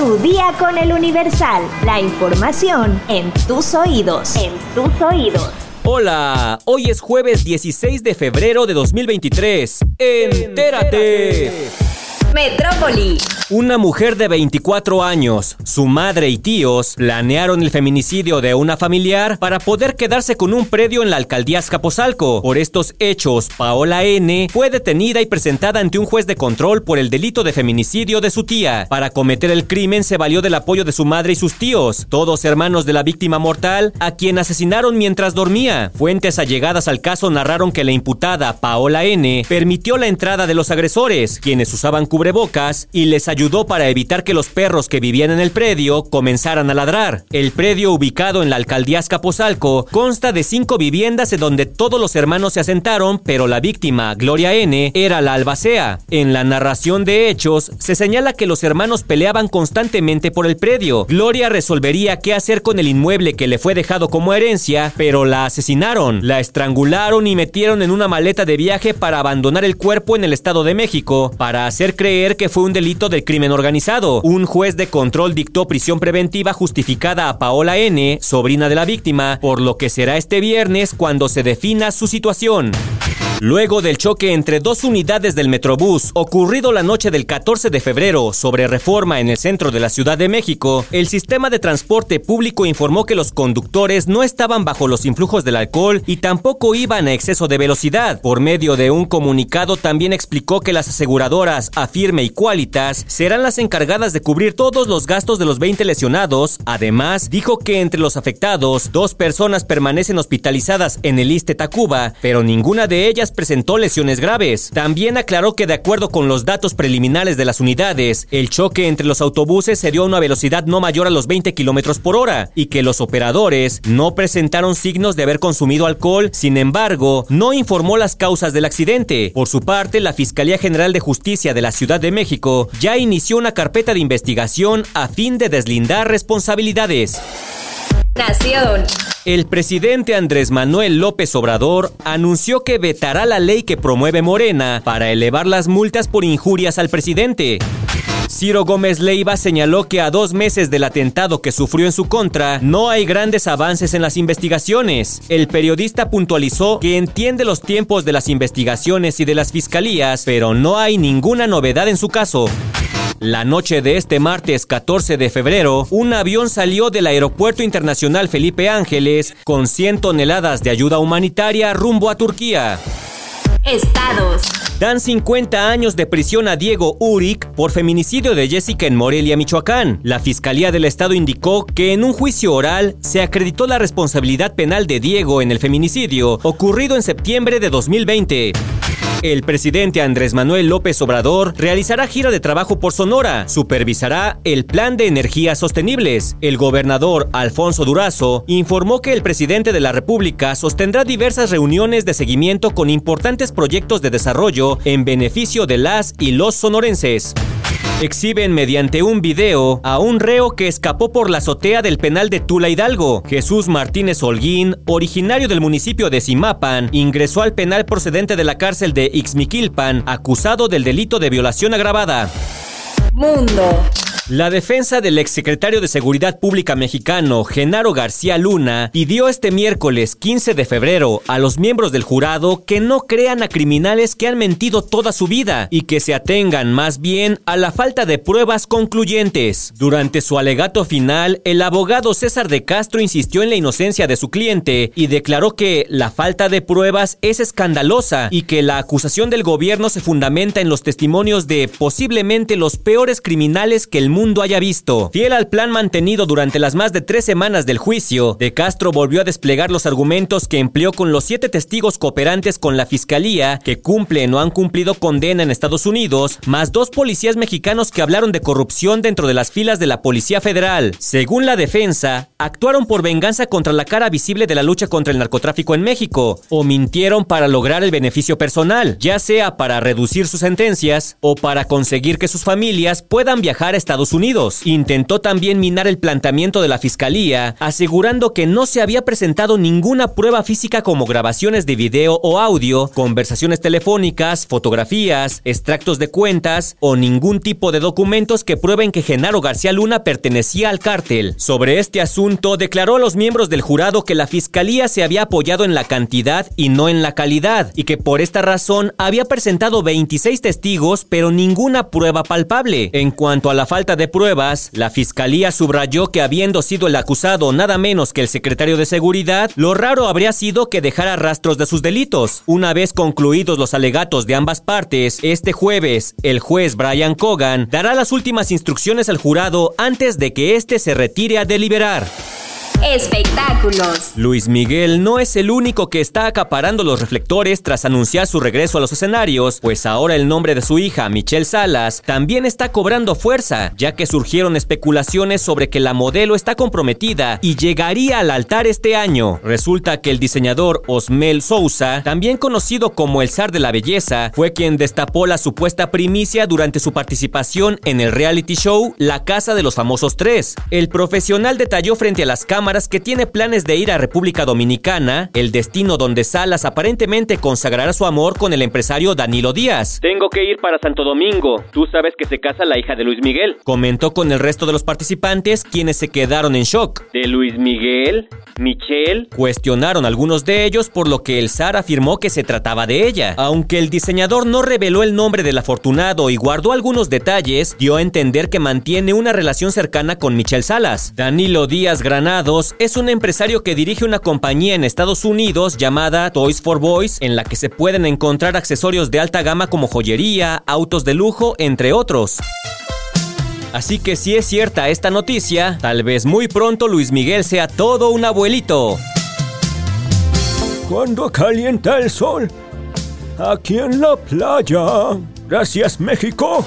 Tu día con el Universal. La información en tus oídos. En tus oídos. Hola, hoy es jueves 16 de febrero de 2023. Entérate. Metrópoli. Una mujer de 24 años, su madre y tíos planearon el feminicidio de una familiar para poder quedarse con un predio en la alcaldía Azcapotzalco. Por estos hechos, Paola N. fue detenida y presentada ante un juez de control por el delito de feminicidio de su tía. Para cometer el crimen se valió del apoyo de su madre y sus tíos, todos hermanos de la víctima mortal, a quien asesinaron mientras dormía. Fuentes allegadas al caso narraron que la imputada, Paola N., permitió la entrada de los agresores, quienes usaban cubrebocas, y les ayudó ayudó para evitar que los perros que vivían en el predio comenzaran a ladrar. El predio ubicado en la alcaldía Azcapotzalco consta de cinco viviendas en donde todos los hermanos se asentaron, pero la víctima, Gloria N., era la albacea. En la narración de hechos se señala que los hermanos peleaban constantemente por el predio. Gloria resolvería qué hacer con el inmueble que le fue dejado como herencia, pero la asesinaron, la estrangularon y metieron en una maleta de viaje para abandonar el cuerpo en el Estado de México, para hacer creer que fue un delito del crimen organizado. Un juez de control dictó prisión preventiva justificada a Paola N., sobrina de la víctima, por lo que será este viernes cuando se defina su situación. Luego del choque entre dos unidades del Metrobús ocurrido la noche del 14 de febrero sobre reforma en el centro de la Ciudad de México, el sistema de transporte público informó que los conductores no estaban bajo los influjos del alcohol y tampoco iban a exceso de velocidad. Por medio de un comunicado también explicó que las aseguradoras Afirme y Qualitas serán las encargadas de cubrir todos los gastos de los 20 lesionados. Además, dijo que entre los afectados, dos personas permanecen hospitalizadas en el Iste Tacuba, pero ninguna de ellas presentó lesiones graves. También aclaró que de acuerdo con los datos preliminares de las unidades, el choque entre los autobuses se dio a una velocidad no mayor a los 20 kilómetros por hora y que los operadores no presentaron signos de haber consumido alcohol, sin embargo, no informó las causas del accidente. Por su parte, la Fiscalía General de Justicia de la Ciudad de México ya inició una carpeta de investigación a fin de deslindar responsabilidades. Nación. El presidente Andrés Manuel López Obrador anunció que vetará la ley que promueve Morena para elevar las multas por injurias al presidente. Ciro Gómez Leiva señaló que a dos meses del atentado que sufrió en su contra, no hay grandes avances en las investigaciones. El periodista puntualizó que entiende los tiempos de las investigaciones y de las fiscalías, pero no hay ninguna novedad en su caso. La noche de este martes 14 de febrero, un avión salió del Aeropuerto Internacional Felipe Ángeles con 100 toneladas de ayuda humanitaria rumbo a Turquía. Estados. Dan 50 años de prisión a Diego Uric por feminicidio de Jessica en Morelia, Michoacán. La Fiscalía del Estado indicó que en un juicio oral se acreditó la responsabilidad penal de Diego en el feminicidio ocurrido en septiembre de 2020. El presidente Andrés Manuel López Obrador realizará gira de trabajo por Sonora, supervisará el plan de energías sostenibles. El gobernador Alfonso Durazo informó que el presidente de la República sostendrá diversas reuniones de seguimiento con importantes proyectos de desarrollo en beneficio de las y los sonorenses exhiben mediante un video a un reo que escapó por la azotea del penal de Tula Hidalgo. Jesús Martínez Holguín, originario del municipio de Simapan, ingresó al penal procedente de la cárcel de Ixmiquilpan, acusado del delito de violación agravada. Mundo. La defensa del exsecretario de Seguridad Pública mexicano, Genaro García Luna, pidió este miércoles 15 de febrero a los miembros del jurado que no crean a criminales que han mentido toda su vida y que se atengan más bien a la falta de pruebas concluyentes. Durante su alegato final, el abogado César de Castro insistió en la inocencia de su cliente y declaró que la falta de pruebas es escandalosa y que la acusación del gobierno se fundamenta en los testimonios de posiblemente los peores criminales que el mundo mundo haya visto. Fiel al plan mantenido durante las más de tres semanas del juicio, De Castro volvió a desplegar los argumentos que empleó con los siete testigos cooperantes con la fiscalía que cumplen o han cumplido condena en Estados Unidos, más dos policías mexicanos que hablaron de corrupción dentro de las filas de la Policía Federal. Según la defensa, actuaron por venganza contra la cara visible de la lucha contra el narcotráfico en México, o mintieron para lograr el beneficio personal, ya sea para reducir sus sentencias o para conseguir que sus familias puedan viajar a Estados Unidos. Intentó también minar el planteamiento de la fiscalía, asegurando que no se había presentado ninguna prueba física como grabaciones de video o audio, conversaciones telefónicas, fotografías, extractos de cuentas o ningún tipo de documentos que prueben que Genaro García Luna pertenecía al cártel. Sobre este asunto, declaró a los miembros del jurado que la fiscalía se había apoyado en la cantidad y no en la calidad, y que por esta razón había presentado 26 testigos, pero ninguna prueba palpable. En cuanto a la falta de pruebas, la fiscalía subrayó que habiendo sido el acusado nada menos que el secretario de seguridad, lo raro habría sido que dejara rastros de sus delitos. Una vez concluidos los alegatos de ambas partes, este jueves, el juez Brian Cogan dará las últimas instrucciones al jurado antes de que éste se retire a deliberar. Espectáculos. Luis Miguel no es el único que está acaparando los reflectores tras anunciar su regreso a los escenarios, pues ahora el nombre de su hija, Michelle Salas, también está cobrando fuerza, ya que surgieron especulaciones sobre que la modelo está comprometida y llegaría al altar este año. Resulta que el diseñador Osmel Sousa, también conocido como el zar de la belleza, fue quien destapó la supuesta primicia durante su participación en el reality show La Casa de los Famosos 3. El profesional detalló frente a las cámaras que tiene planes de ir a República Dominicana, el destino donde Salas aparentemente consagrará su amor con el empresario Danilo Díaz. Tengo que ir para Santo Domingo. Tú sabes que se casa la hija de Luis Miguel. Comentó con el resto de los participantes, quienes se quedaron en shock. ¿De Luis Miguel? ¿Michelle? Cuestionaron algunos de ellos por lo que el zar afirmó que se trataba de ella. Aunque el diseñador no reveló el nombre del afortunado y guardó algunos detalles, dio a entender que mantiene una relación cercana con Michelle Salas. Danilo Díaz Es un empresario que dirige una compañía en Estados Unidos llamada Toys for Boys, en la que se pueden encontrar accesorios de alta gama como joyería, autos de lujo, entre otros. Así que si es cierta esta noticia, tal vez muy pronto Luis Miguel sea todo un abuelito. Cuando calienta el sol, aquí en la playa. Gracias México.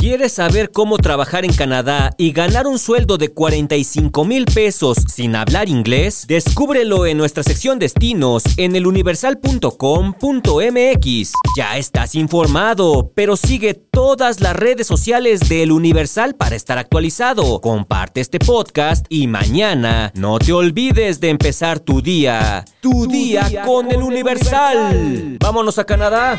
¿Quieres saber cómo trabajar en Canadá y ganar un sueldo de 45 mil pesos sin hablar inglés? Descúbrelo en nuestra sección destinos en eluniversal.com.mx. Ya estás informado, pero sigue todas las redes sociales de El Universal para estar actualizado. Comparte este podcast y mañana no te olvides de empezar tu día. Tu, día, con, El Universal. Vámonos a Canadá.